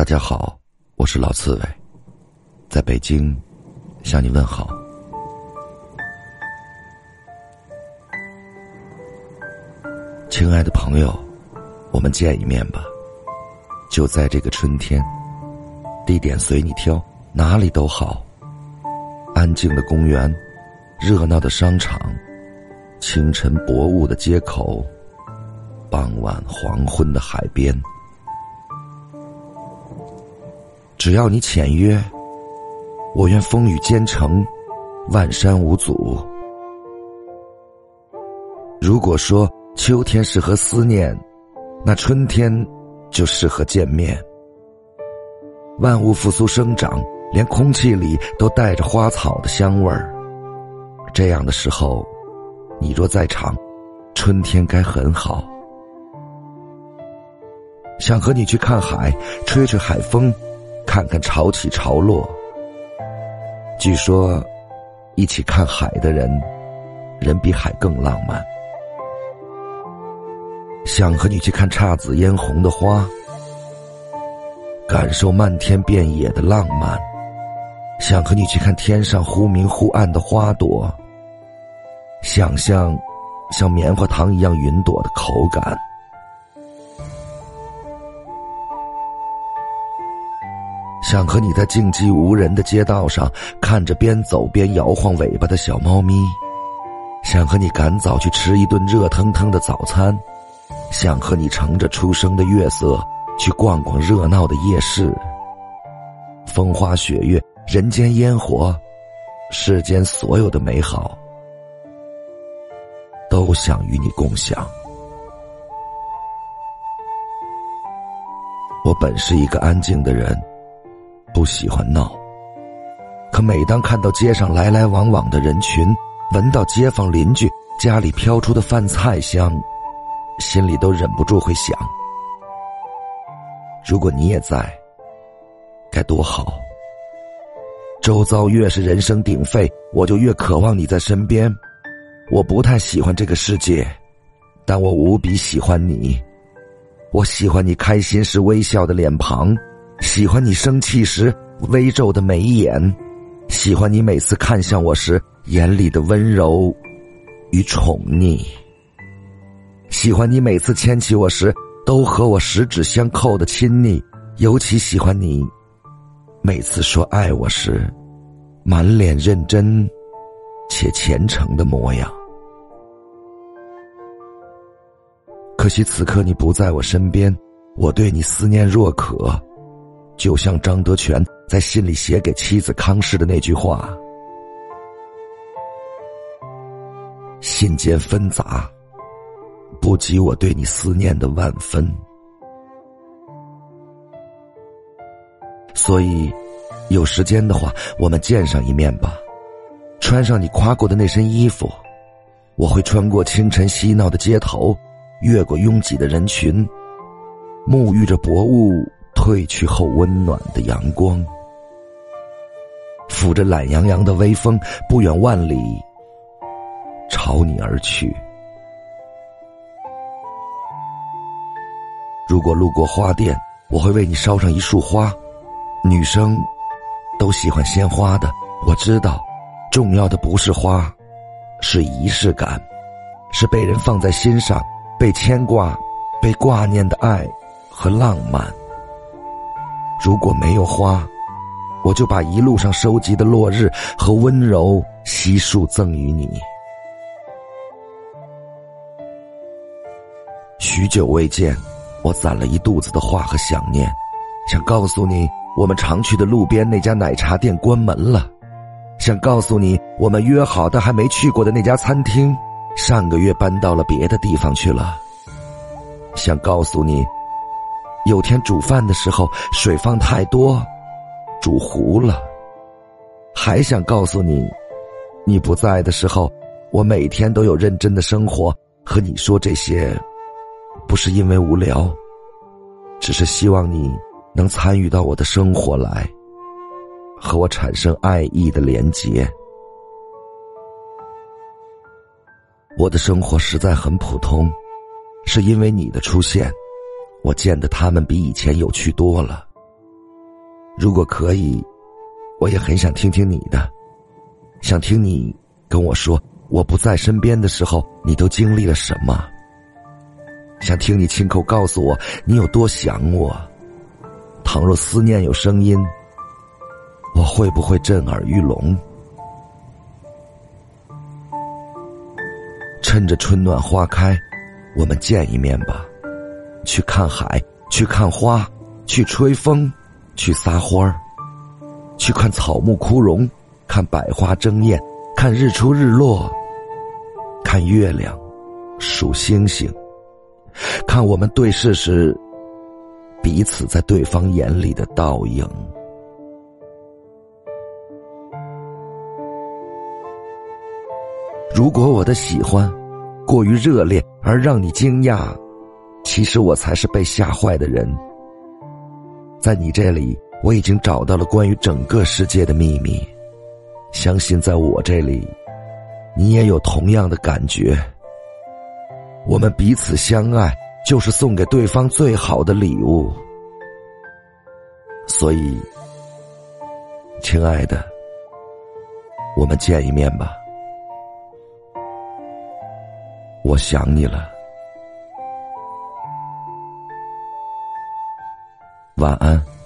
大家好，我是老刺猬，在北京向你问好。亲爱的朋友，我们见一面吧。就在这个春天，地点随你挑，哪里都好。安静的公园，热闹的商场，清晨薄雾的街口，傍晚黄昏的海边。只要你签约，我愿风雨兼程，万山无阻。如果说秋天适合思念，那春天就适合见面。万物复苏生长。连空气里都带着花草的香味儿。这样的时候，你若在场，春天该很好。想和你去看海，吹吹海风，看看潮起潮落。据说，一起看海的人，人比海更浪漫。想和你去看姹紫嫣红的花，感受漫天遍野的浪漫。想和你去看天上忽明忽暗的花朵，想象像棉花糖一样云朵的口感。想和你在静寂无人的街道上，看着边走边摇晃尾巴的小猫咪。想和你赶早去吃一顿热腾腾的早餐。想和你乘着初升的月色，去逛逛热闹的夜市。风花雪月。人间烟火，世间所有的美好，都想与你共享。我本是一个安静的人，不喜欢闹。可每当看到街上来来往往的人群，闻到街坊邻居家里飘出的饭菜香，心里都忍不住会想：如果你也在，该多好。周遭越是人声鼎沸，我就越渴望你在身边。我不太喜欢这个世界，但我无比喜欢你。我喜欢你开心时微笑的脸庞，喜欢你生气时微皱的眉眼，喜欢你每次看向我时眼里的温柔与宠溺，喜欢你每次牵起我时都和我十指相扣的亲昵，尤其喜欢你。每次说爱我时，满脸认真且虔诚的模样。可惜此刻你不在我身边，我对你思念若渴，就像张德全在信里写给妻子康氏的那句话：“信间纷杂，不及我对你思念的万分。”所以，有时间的话，我们见上一面吧。穿上你夸过的那身衣服，我会穿过清晨嬉闹的街头，越过拥挤的人群，沐浴着薄雾褪去后温暖的阳光，抚着懒洋洋的微风，不远万里朝你而去。如果路过花店，我会为你烧上一束花。女生都喜欢鲜花的，我知道，重要的不是花，是仪式感，是被人放在心上、被牵挂、被挂念的爱和浪漫。如果没有花，我就把一路上收集的落日和温柔悉数赠予你。许久未见，我攒了一肚子的话和想念，想告诉你。我们常去的路边那家奶茶店关门了，想告诉你，我们约好但还没去过的那家餐厅，上个月搬到了别的地方去了。想告诉你，有天煮饭的时候水放太多，煮糊了。还想告诉你，你不在的时候，我每天都有认真的生活。和你说这些，不是因为无聊，只是希望你。能参与到我的生活来，和我产生爱意的连结。我的生活实在很普通，是因为你的出现，我见的他们比以前有趣多了。如果可以，我也很想听听你的，想听你跟我说，我不在身边的时候，你都经历了什么。想听你亲口告诉我，你有多想我。倘若思念有声音，我会不会震耳欲聋？趁着春暖花开，我们见一面吧，去看海，去看花，去吹风，去撒欢儿，去看草木枯荣，看百花争艳，看日出日落，看月亮，数星星。看我们对视时，彼此在对方眼里的倒影。如果我的喜欢过于热烈而让你惊讶，其实我才是被吓坏的人。在你这里，我已经找到了关于整个世界的秘密。相信在我这里，你也有同样的感觉。我们彼此相爱，就是送给对方最好的礼物。所以，亲爱的，我们见一面吧。我想你了，晚安。